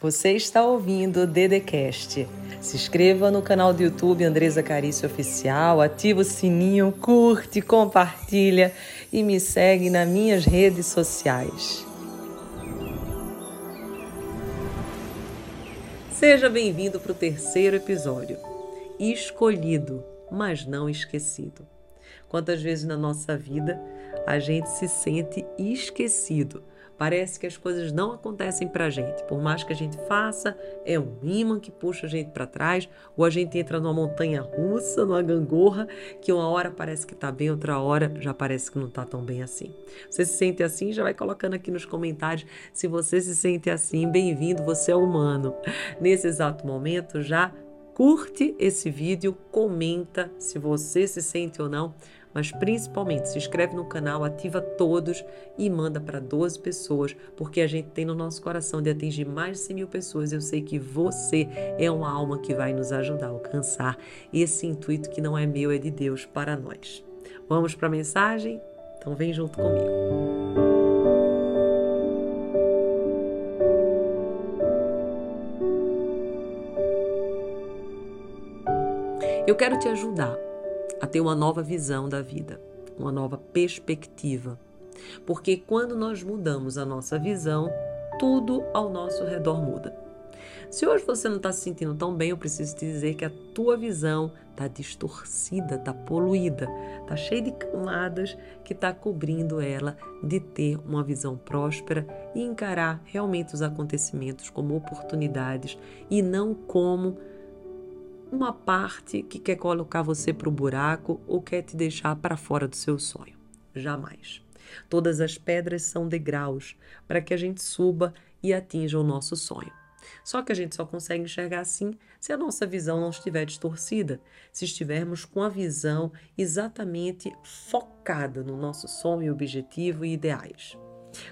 Você está ouvindo o Dedecast. Se inscreva no canal do YouTube Andresa Carício Oficial, ativa o sininho, curte, compartilha e me segue nas minhas redes sociais. Seja bem-vindo para o terceiro episódio. Escolhido, mas não esquecido. Quantas vezes na nossa vida a gente se sente esquecido Parece que as coisas não acontecem para a gente. Por mais que a gente faça, é um imã que puxa a gente para trás, ou a gente entra numa montanha russa, numa gangorra, que uma hora parece que está bem, outra hora já parece que não está tão bem assim. Você se sente assim? Já vai colocando aqui nos comentários se você se sente assim. Bem-vindo, você é humano. Nesse exato momento, já curte esse vídeo, comenta se você se sente ou não mas principalmente se inscreve no canal, ativa todos e manda para 12 pessoas, porque a gente tem no nosso coração de atingir mais de 100 mil pessoas. Eu sei que você é uma alma que vai nos ajudar a alcançar esse intuito que não é meu, é de Deus para nós. Vamos para a mensagem? Então vem junto comigo. Eu quero te ajudar a ter uma nova visão da vida, uma nova perspectiva. Porque quando nós mudamos a nossa visão, tudo ao nosso redor muda. Se hoje você não está se sentindo tão bem, eu preciso te dizer que a tua visão está distorcida, está poluída, está cheia de camadas que está cobrindo ela de ter uma visão próspera e encarar realmente os acontecimentos como oportunidades e não como uma parte que quer colocar você para o buraco ou quer te deixar para fora do seu sonho. Jamais. Todas as pedras são degraus para que a gente suba e atinja o nosso sonho. Só que a gente só consegue enxergar assim se a nossa visão não estiver distorcida, se estivermos com a visão exatamente focada no nosso sonho, objetivo e ideais.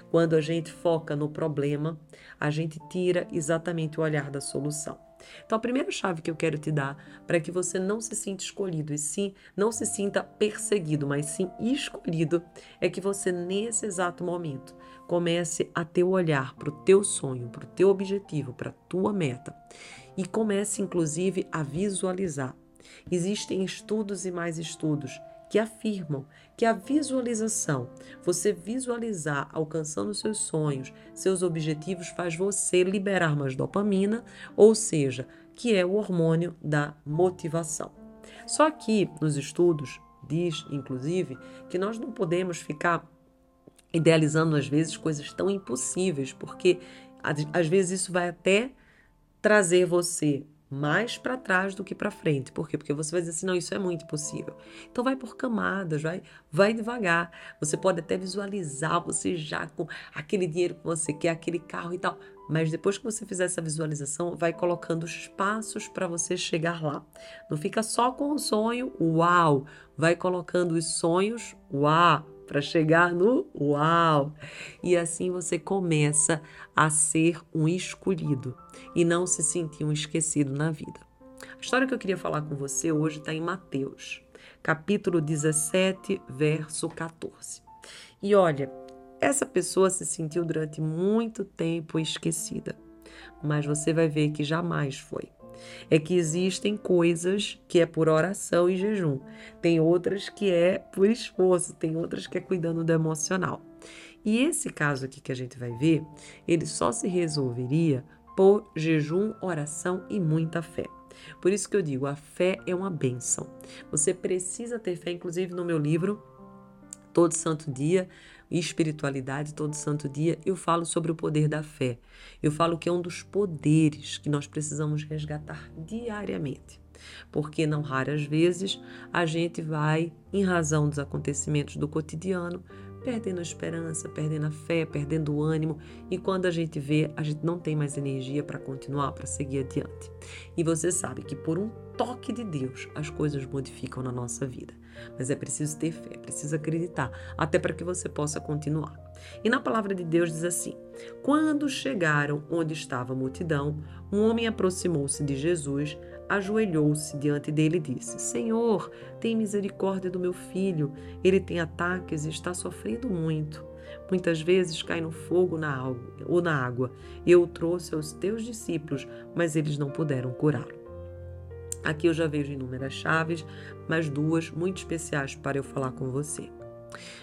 Quando a gente foca no problema, a gente tira exatamente o olhar da solução. Então, a primeira chave que eu quero te dar para que você não se sinta escolhido e sim não se sinta perseguido, mas sim escolhido, é que você, nesse exato momento, comece a ter o olhar para o teu sonho, para o teu objetivo, para a tua meta e comece, inclusive, a visualizar. Existem estudos e mais estudos que afirmam que a visualização, você visualizar alcançando seus sonhos, seus objetivos, faz você liberar mais dopamina, ou seja, que é o hormônio da motivação. Só que nos estudos diz, inclusive, que nós não podemos ficar idealizando às vezes coisas tão impossíveis, porque às vezes isso vai até trazer você mais para trás do que para frente. Por quê? Porque você vai dizer assim, não, isso é muito impossível. Então vai por camadas, vai, vai devagar. Você pode até visualizar você já com aquele dinheiro que você quer, aquele carro e tal. Mas depois que você fizer essa visualização, vai colocando os passos para você chegar lá. Não fica só com o sonho, uau. Vai colocando os sonhos, uau para chegar no uau. E assim você começa a ser um escolhido e não se sentir um esquecido na vida. A história que eu queria falar com você hoje está em Mateus, capítulo 17, verso 14. E olha, essa pessoa se sentiu durante muito tempo esquecida, mas você vai ver que jamais foi é que existem coisas que é por oração e jejum, tem outras que é por esforço, tem outras que é cuidando do emocional. E esse caso aqui que a gente vai ver, ele só se resolveria por jejum, oração e muita fé. Por isso que eu digo, a fé é uma benção. Você precisa ter fé, inclusive no meu livro, todo santo dia, espiritualidade todo santo dia, eu falo sobre o poder da fé. Eu falo que é um dos poderes que nós precisamos resgatar diariamente. Porque não raras vezes a gente vai, em razão dos acontecimentos do cotidiano, perdendo a esperança, perdendo a fé, perdendo o ânimo, e quando a gente vê, a gente não tem mais energia para continuar, para seguir adiante. E você sabe que por um toque de Deus as coisas modificam na nossa vida. Mas é preciso ter fé, é preciso acreditar, até para que você possa continuar. E na palavra de Deus diz assim: Quando chegaram onde estava a multidão, um homem aproximou-se de Jesus, ajoelhou-se diante dele e disse: Senhor, tem misericórdia do meu filho. Ele tem ataques e está sofrendo muito. Muitas vezes cai no fogo na ou na água. Eu o trouxe aos teus discípulos, mas eles não puderam curá-lo. Aqui eu já vejo inúmeras chaves, mas duas muito especiais para eu falar com você.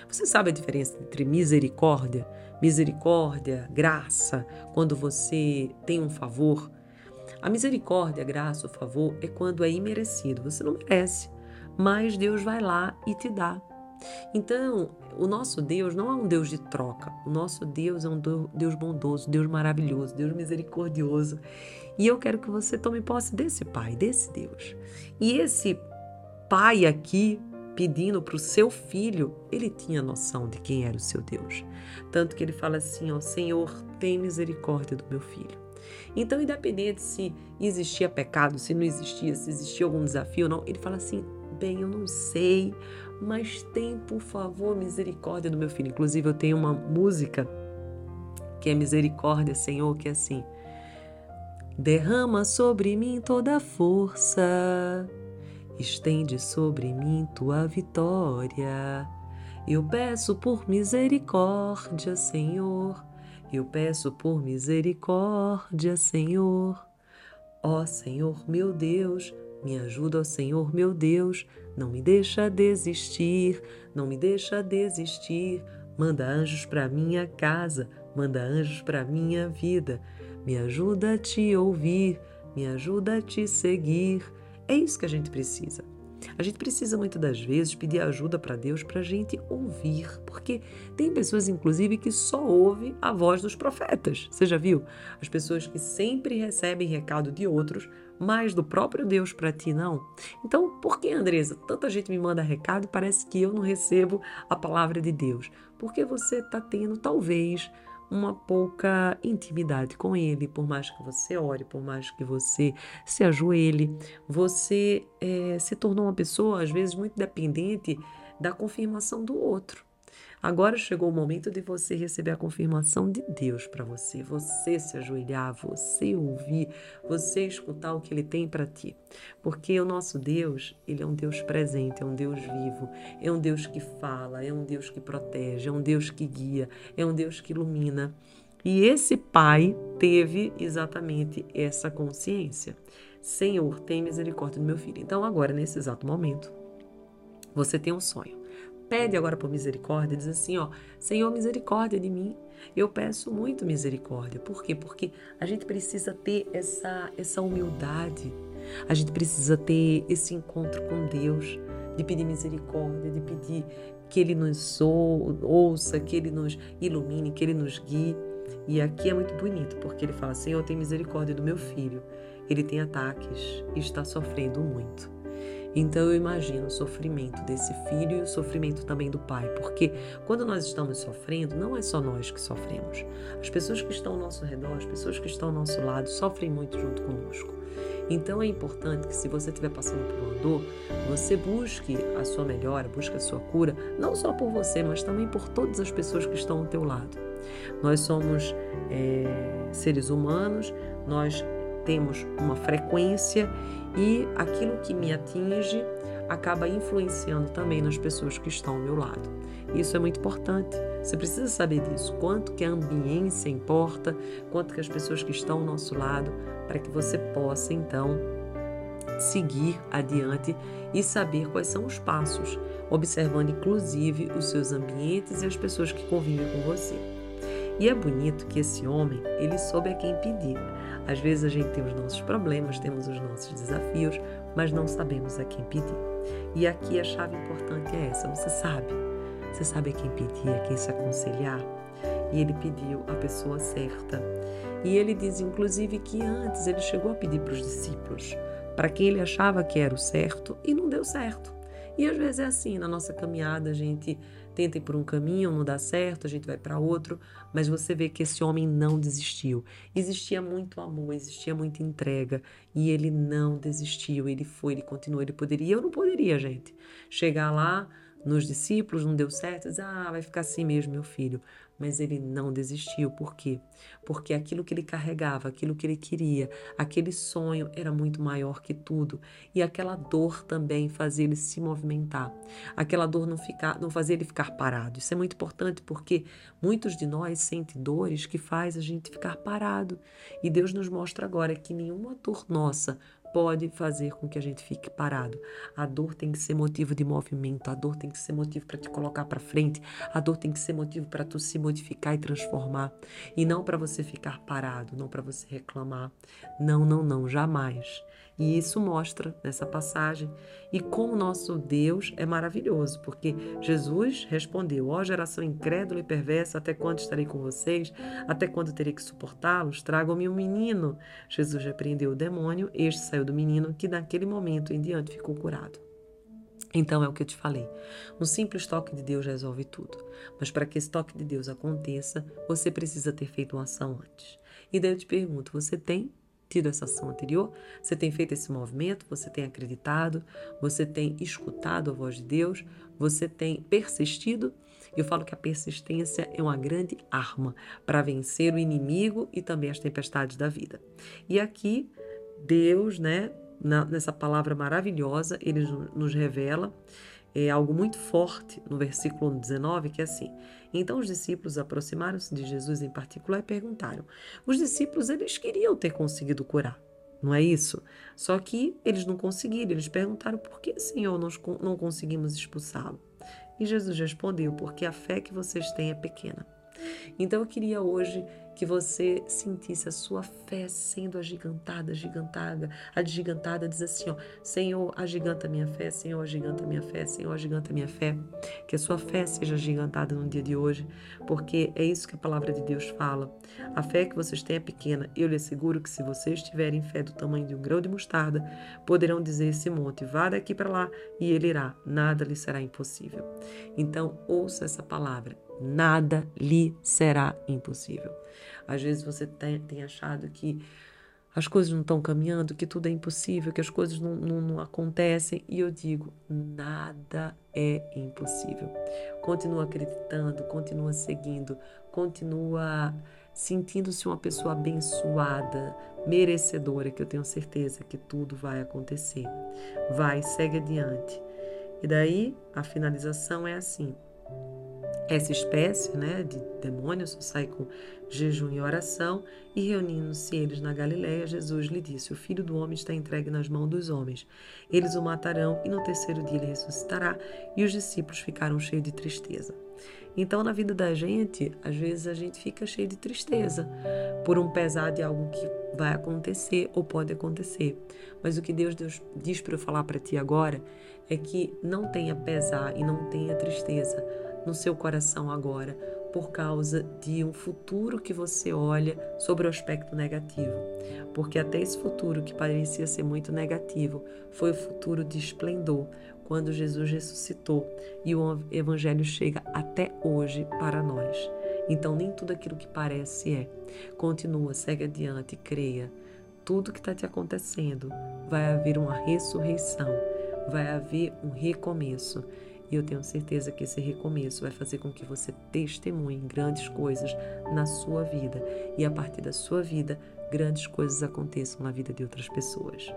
Você sabe a diferença entre misericórdia, misericórdia, graça, quando você tem um favor? A misericórdia, a graça, o favor é quando é imerecido, você não merece, mas Deus vai lá e te dá. Então, o nosso Deus não é um Deus de troca. O nosso Deus é um Deus bondoso, Deus maravilhoso, Deus misericordioso. E eu quero que você tome posse desse Pai, desse Deus. E esse Pai aqui, pedindo para o seu filho, ele tinha noção de quem era o seu Deus. Tanto que ele fala assim: ó, Senhor, tem misericórdia do meu filho. Então, independente se existia pecado, se não existia, se existia algum desafio ou não, ele fala assim: bem, eu não sei, mas tem, por favor, misericórdia do meu filho. Inclusive, eu tenho uma música que é Misericórdia, Senhor, que é assim: Derrama sobre mim toda a força, estende sobre mim tua vitória. Eu peço por misericórdia, Senhor. Eu peço por misericórdia, Senhor. Ó Senhor, meu Deus, me ajuda, ó Senhor, meu Deus, não me deixa desistir, não me deixa desistir. Manda anjos para minha casa, manda anjos para minha vida. Me ajuda a te ouvir, me ajuda a te seguir. É isso que a gente precisa. A gente precisa muitas das vezes pedir ajuda para Deus para a gente ouvir, porque tem pessoas, inclusive, que só ouvem a voz dos profetas. Você já viu? As pessoas que sempre recebem recado de outros, mas do próprio Deus para ti não. Então, por que, Andresa, tanta gente me manda recado e parece que eu não recebo a palavra de Deus? Porque você está tendo, talvez, uma pouca intimidade com Ele, por mais que você ore, por mais que você se ajoelhe, você é, se tornou uma pessoa, às vezes, muito dependente da confirmação do outro. Agora chegou o momento de você receber a confirmação de Deus para você, você se ajoelhar, você ouvir, você escutar o que ele tem para ti. Porque o nosso Deus, ele é um Deus presente, é um Deus vivo, é um Deus que fala, é um Deus que protege, é um Deus que guia, é um Deus que ilumina. E esse pai teve exatamente essa consciência. Senhor, tem misericórdia do meu filho. Então, agora, nesse exato momento, você tem um sonho pede agora por misericórdia, diz assim, ó, Senhor, misericórdia de mim. Eu peço muito misericórdia. Por quê? Porque a gente precisa ter essa essa humildade. A gente precisa ter esse encontro com Deus, de pedir misericórdia, de pedir que ele nos ouça, que ele nos ilumine, que ele nos guie. E aqui é muito bonito, porque ele fala: Senhor, tem misericórdia do meu filho. Ele tem ataques e está sofrendo muito. Então eu imagino o sofrimento desse filho e o sofrimento também do pai, porque quando nós estamos sofrendo, não é só nós que sofremos. As pessoas que estão ao nosso redor, as pessoas que estão ao nosso lado, sofrem muito junto conosco. Então é importante que se você estiver passando por uma dor, você busque a sua melhora, busque a sua cura, não só por você, mas também por todas as pessoas que estão ao teu lado. Nós somos é, seres humanos, nós temos uma frequência e aquilo que me atinge acaba influenciando também nas pessoas que estão ao meu lado. Isso é muito importante. Você precisa saber disso, quanto que a ambiência importa, quanto que as pessoas que estão ao nosso lado, para que você possa então seguir adiante e saber quais são os passos, observando inclusive os seus ambientes e as pessoas que convivem com você. E é bonito que esse homem, ele soube a quem pedir. Às vezes a gente tem os nossos problemas, temos os nossos desafios, mas não sabemos a quem pedir. E aqui a chave importante é essa: você sabe. Você sabe a quem pedir, a quem se aconselhar. E ele pediu a pessoa certa. E ele diz, inclusive, que antes ele chegou a pedir para os discípulos, para quem ele achava que era o certo, e não deu certo. E às vezes é assim, na nossa caminhada, a gente tenta ir por um caminho, não dá certo, a gente vai para outro, mas você vê que esse homem não desistiu. Existia muito amor, existia muita entrega e ele não desistiu. Ele foi, ele continuou, ele poderia. Eu não poderia, gente, chegar lá nos discípulos, não deu certo, dizer, ah, vai ficar assim mesmo, meu filho. mas ele não desistiu. Por quê? Porque aquilo que ele carregava, aquilo que ele queria, aquele sonho era muito maior que tudo. E aquela dor também fazia ele se movimentar. Aquela dor não, ficar, não fazia ele ficar parado. Isso é muito importante porque muitos de nós sentem dores que faz a gente ficar parado. E Deus nos mostra agora que nenhuma dor nossa pode fazer com que a gente fique parado. A dor tem que ser motivo de movimento, a dor tem que ser motivo para te colocar para frente, a dor tem que ser motivo para tu se modificar e transformar, e não para você ficar parado, não para você reclamar. Não, não, não, jamais. E isso mostra nessa passagem e como nosso Deus é maravilhoso, porque Jesus respondeu: Ó geração incrédula e perversa, até quando estarei com vocês? Até quando terei que suportá-los? Tragam-me um menino. Jesus repreendeu o demônio, este saiu do menino, que naquele momento em diante ficou curado. Então é o que eu te falei. Um simples toque de Deus resolve tudo. Mas para que esse toque de Deus aconteça, você precisa ter feito uma ação antes. E daí eu te pergunto: você tem tido essa ação anterior, você tem feito esse movimento, você tem acreditado, você tem escutado a voz de Deus, você tem persistido. Eu falo que a persistência é uma grande arma para vencer o inimigo e também as tempestades da vida. E aqui, Deus, né, nessa palavra maravilhosa, ele nos revela é algo muito forte no versículo 19, que é assim: Então os discípulos aproximaram-se de Jesus em particular e perguntaram. Os discípulos eles queriam ter conseguido curar, não é isso? Só que eles não conseguiram. Eles perguntaram: Por que, Senhor, nós não conseguimos expulsá-lo? E Jesus respondeu: Porque a fé que vocês têm é pequena. Então eu queria hoje que você sentisse a sua fé sendo agigantada, agigantada, agigantada, diz assim, ó, Senhor, agiganta minha fé, Senhor, agiganta minha fé, Senhor, agiganta minha fé, que a sua fé seja agigantada no dia de hoje, porque é isso que a palavra de Deus fala. A fé que vocês têm é pequena, eu lhe asseguro que se vocês tiverem fé do tamanho de um grão de mostarda, poderão dizer esse monte, vá daqui para lá, e ele irá, nada lhe será impossível. Então, ouça essa palavra, nada lhe será impossível. Às vezes você tem, tem achado que as coisas não estão caminhando, que tudo é impossível, que as coisas não, não, não, acontecem. E eu digo: nada é impossível. Continua acreditando, continua seguindo, continua sentindo-se uma pessoa abençoada, merecedora, que eu tenho certeza que tudo vai acontecer. Vai, segue adiante. E daí a finalização é assim: essa espécie né, de demônios sai com jejum e oração, e reunindo-se eles na Galiléia, Jesus lhe disse: O filho do homem está entregue nas mãos dos homens. Eles o matarão e no terceiro dia ele ressuscitará. E os discípulos ficaram cheios de tristeza. Então, na vida da gente, às vezes a gente fica cheio de tristeza por um pesar de algo que vai acontecer ou pode acontecer. Mas o que Deus, Deus diz para eu falar para ti agora é que não tenha pesar e não tenha tristeza no seu coração agora por causa de um futuro que você olha sobre o aspecto negativo. Porque até esse futuro que parecia ser muito negativo foi o futuro de esplendor quando Jesus ressuscitou e o evangelho chega até hoje para nós. Então nem tudo aquilo que parece é. Continua, segue adiante, creia. Tudo que está te acontecendo vai haver uma ressurreição, vai haver um recomeço. E eu tenho certeza que esse recomeço vai fazer com que você testemunhe grandes coisas na sua vida e a partir da sua vida, grandes coisas aconteçam na vida de outras pessoas.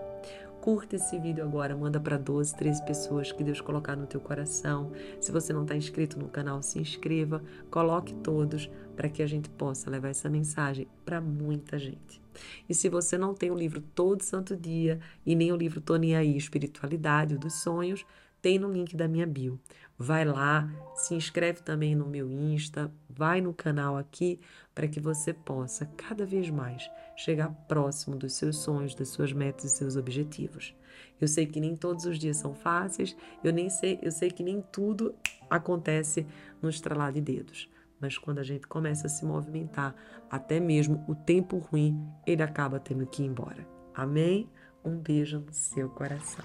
Curta esse vídeo agora, manda para 12, 13 pessoas que Deus colocar no teu coração. Se você não está inscrito no canal, se inscreva, coloque todos para que a gente possa levar essa mensagem para muita gente. E se você não tem o livro Todo Santo Dia e nem o livro Tony Aí, Espiritualidade dos Sonhos, tem no link da minha bio. Vai lá, se inscreve também no meu Insta, vai no canal aqui para que você possa cada vez mais chegar próximo dos seus sonhos, das suas metas e seus objetivos. Eu sei que nem todos os dias são fáceis, eu nem sei, eu sei que nem tudo acontece no estralar de dedos. Mas quando a gente começa a se movimentar, até mesmo o tempo ruim, ele acaba tendo que ir embora. Amém? Um beijo no seu coração.